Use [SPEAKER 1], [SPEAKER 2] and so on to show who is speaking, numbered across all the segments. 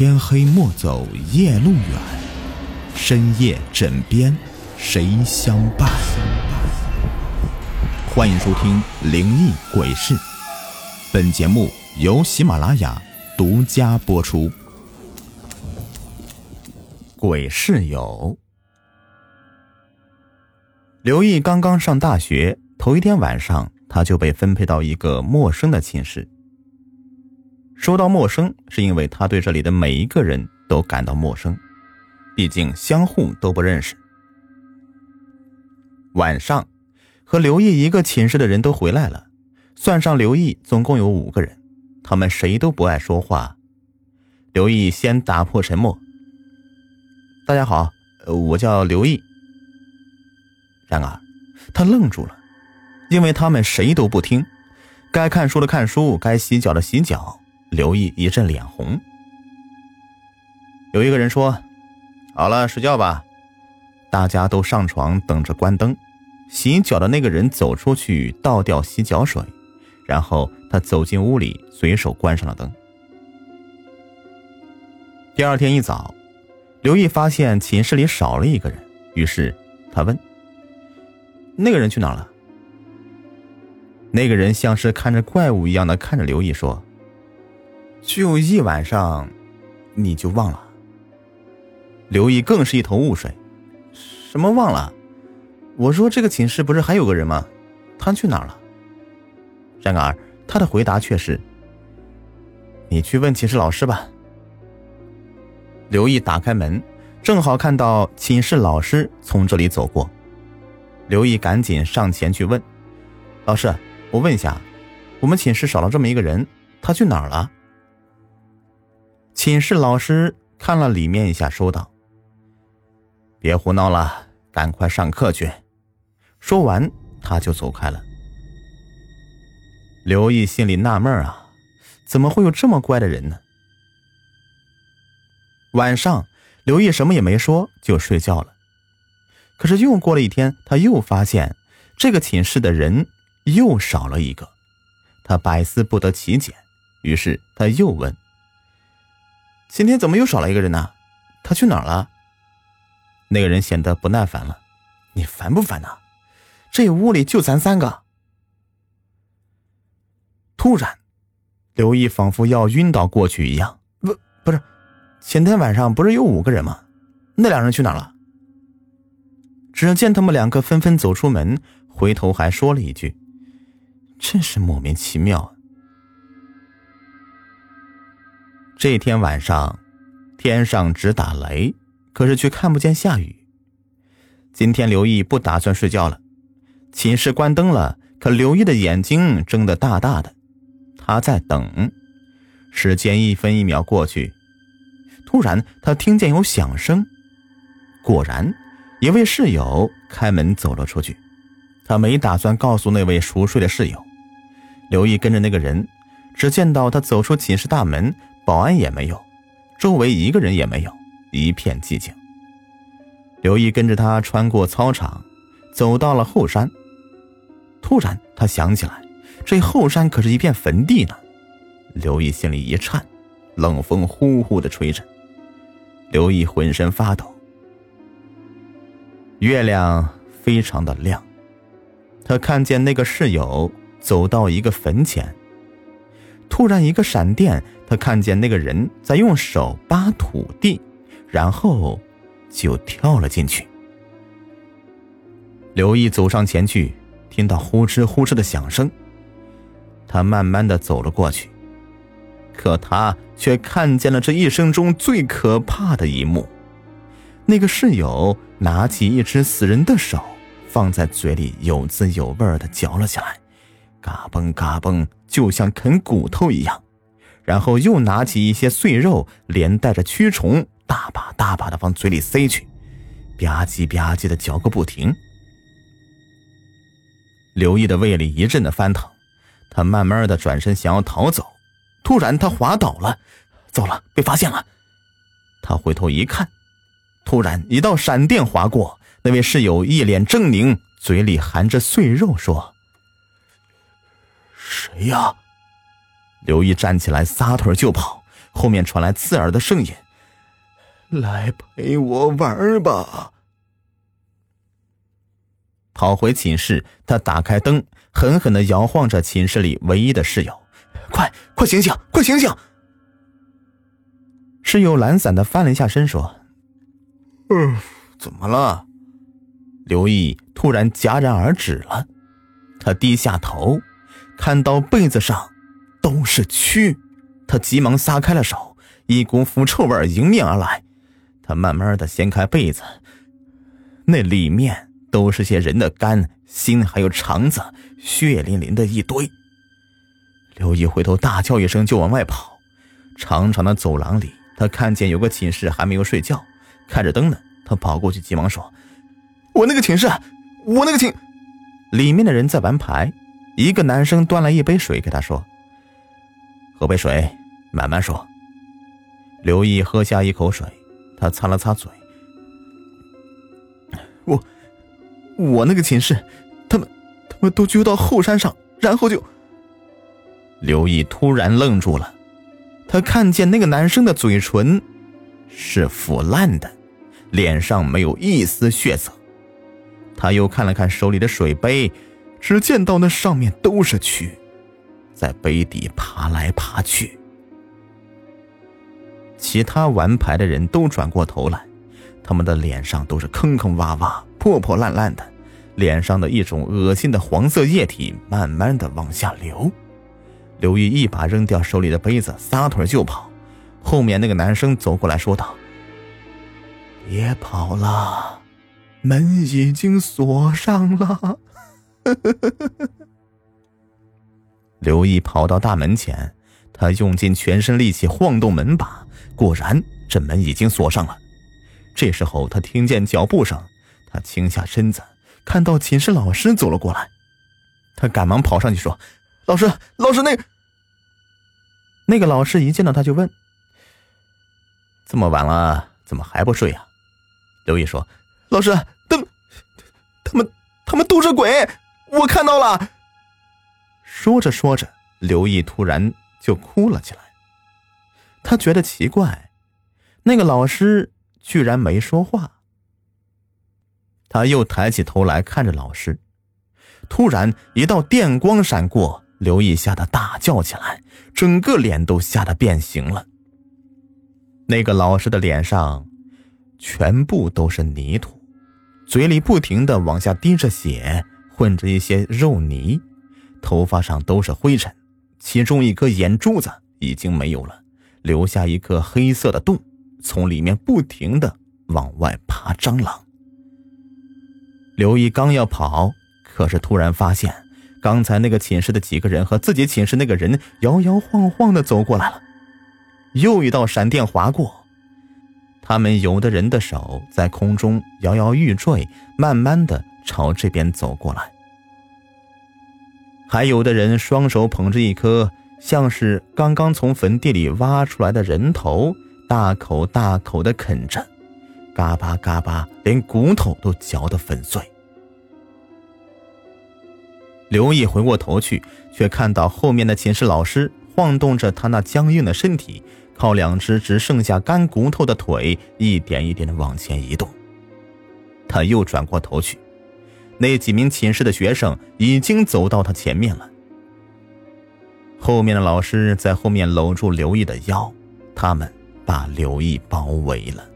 [SPEAKER 1] 天黑莫走夜路远，深夜枕边谁相伴？欢迎收听《灵异鬼事》，本节目由喜马拉雅独家播出。鬼室友刘毅刚刚上大学，头一天晚上他就被分配到一个陌生的寝室。说到陌生，是因为他对这里的每一个人都感到陌生，毕竟相互都不认识。晚上，和刘毅一个寝室的人都回来了，算上刘毅，总共有五个人。他们谁都不爱说话。刘毅先打破沉默：“大家好，我叫刘毅。”然而，他愣住了，因为他们谁都不听，该看书的看书，该洗脚的洗脚。刘毅一阵脸红。有一个人说：“好了，睡觉吧。”大家都上床等着关灯。洗脚的那个人走出去倒掉洗脚水，然后他走进屋里，随手关上了灯。第二天一早，刘毅发现寝室里少了一个人，于是他问：“那个人去哪了？”那个人像是看着怪物一样的看着刘毅说。就一晚上，你就忘了？刘毅更是一头雾水。什么忘了？我说这个寝室不是还有个人吗？他去哪儿了？然而他的回答却是：“你去问寝室老师吧。”刘毅打开门，正好看到寝室老师从这里走过。刘毅赶紧上前去问：“老师，我问一下，我们寝室少了这么一个人，他去哪儿了？”寝室老师看了里面一下，说道：“别胡闹了，赶快上课去。”说完，他就走开了。刘毅心里纳闷啊，怎么会有这么乖的人呢？晚上，刘毅什么也没说，就睡觉了。可是又过了一天，他又发现这个寝室的人又少了一个，他百思不得其解，于是他又问。今天怎么又少了一个人呢？他去哪儿了？那个人显得不耐烦了。你烦不烦呐？这屋里就咱三个。突然，刘毅仿佛要晕倒过去一样。不，不是，前天晚上不是有五个人吗？那两人去哪儿了？只见他们两个纷纷走出门，回头还说了一句：“真是莫名其妙。”这天晚上，天上直打雷，可是却看不见下雨。今天刘毅不打算睡觉了，寝室关灯了，可刘毅的眼睛睁得大大的，他在等。时间一分一秒过去，突然他听见有响声，果然，一位室友开门走了出去。他没打算告诉那位熟睡的室友。刘毅跟着那个人，只见到他走出寝室大门。保安也没有，周围一个人也没有，一片寂静。刘毅跟着他穿过操场，走到了后山。突然，他想起来，这后山可是一片坟地呢。刘毅心里一颤，冷风呼呼的吹着，刘毅浑身发抖。月亮非常的亮，他看见那个室友走到一个坟前。突然，一个闪电，他看见那个人在用手扒土地，然后就跳了进去。刘毅走上前去，听到呼哧呼哧的响声，他慢慢的走了过去，可他却看见了这一生中最可怕的一幕：那个室友拿起一只死人的手，放在嘴里有滋有味的嚼了起来。嘎嘣嘎嘣，就像啃骨头一样，然后又拿起一些碎肉，连带着蛆虫，大把大把的往嘴里塞去，吧唧吧唧的嚼个不停。刘毅的胃里一阵的翻腾，他慢慢的转身想要逃走，突然他滑倒了，糟了，被发现了。他回头一看，突然一道闪电划过，那位室友一脸狰狞，嘴里含着碎肉说。谁呀？刘毅站起来，撒腿就跑，后面传来刺耳的声音：“
[SPEAKER 2] 来陪我玩吧。”
[SPEAKER 1] 跑回寝室，他打开灯，狠狠的摇晃着寝室里唯一的室友：“
[SPEAKER 2] 快快醒醒，快醒醒！”
[SPEAKER 1] 室友懒散的翻了一下身，说：“
[SPEAKER 2] 嗯，怎么了？”
[SPEAKER 1] 刘毅突然戛然而止了，他低下头，看到被子上都是蛆，他急忙撒开了手，一股腐臭味迎面而来。他慢慢的掀开被子，那里面都是些人的肝、心还有肠子，血淋淋的一堆。刘毅回头大叫一声，就往外跑。长长的走廊里，他看见有个寝室还没有睡觉，开着灯呢。他跑过去，急忙说。
[SPEAKER 2] 我那个寝室，我那个寝，
[SPEAKER 1] 里面的人在玩牌。一个男生端来一杯水给他说：“喝杯水，慢慢说。”刘毅喝下一口水，他擦了擦嘴：“
[SPEAKER 2] 我，我那个寝室，他们，他们都揪到后山上，然后就……”
[SPEAKER 1] 刘毅突然愣住了，他看见那个男生的嘴唇是腐烂的，脸上没有一丝血色。他又看了看手里的水杯，只见到那上面都是蛆，在杯底爬来爬去。其他玩牌的人都转过头来，他们的脸上都是坑坑洼洼、破破烂烂的，脸上的一种恶心的黄色液体慢慢的往下流。刘毅一把扔掉手里的杯子，撒腿就跑。后面那个男生走过来说道：“
[SPEAKER 2] 别跑了。”门已经锁上了。
[SPEAKER 1] 刘毅跑到大门前，他用尽全身力气晃动门把，果然这门已经锁上了。这时候他听见脚步声，他倾下身子，看到寝室老师走了过来，他赶忙跑上去说：“
[SPEAKER 2] 老师，老师，那……
[SPEAKER 1] 那个老师一见到他就问：这么晚了，怎么还不睡啊？”刘毅说。
[SPEAKER 2] 老师，他，他们，他们都是鬼！我看到了。
[SPEAKER 1] 说着说着，刘毅突然就哭了起来。他觉得奇怪，那个老师居然没说话。他又抬起头来看着老师，突然一道电光闪过，刘毅吓得大叫起来，整个脸都吓得变形了。那个老师的脸上全部都是泥土。嘴里不停的往下滴着血，混着一些肉泥，头发上都是灰尘，其中一颗眼珠子已经没有了，留下一个黑色的洞，从里面不停的往外爬蟑螂。刘毅刚要跑，可是突然发现，刚才那个寝室的几个人和自己寝室那个人摇摇晃晃的走过来了，又一道闪电划过。他们有的人的手在空中摇摇欲坠，慢慢的朝这边走过来；还有的人双手捧着一颗像是刚刚从坟地里挖出来的人头，大口大口的啃着，嘎巴嘎巴，连骨头都嚼得粉碎。刘毅回过头去，却看到后面的寝室老师晃动着他那僵硬的身体。靠两只只剩下干骨头的腿，一点一点的往前移动。他又转过头去，那几名寝室的学生已经走到他前面了。后面的老师在后面搂住刘毅的腰，他们把刘毅包围了。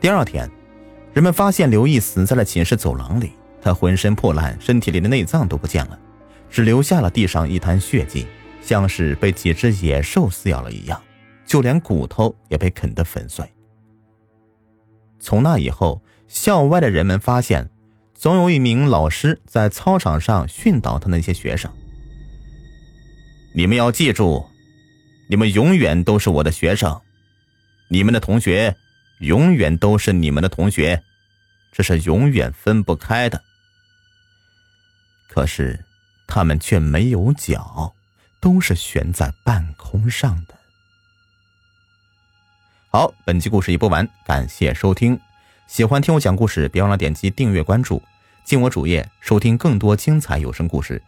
[SPEAKER 1] 第二天，人们发现刘毅死在了寝室走廊里，他浑身破烂，身体里的内脏都不见了，只留下了地上一滩血迹。像是被几只野兽撕咬了一样，就连骨头也被啃得粉碎。从那以后，校外的人们发现，总有一名老师在操场上训导他那些学生：“你们要记住，你们永远都是我的学生，你们的同学永远都是你们的同学，这是永远分不开的。”可是，他们却没有脚。都是悬在半空上的。好，本期故事已播完，感谢收听。喜欢听我讲故事，别忘了点击订阅关注，进我主页收听更多精彩有声故事。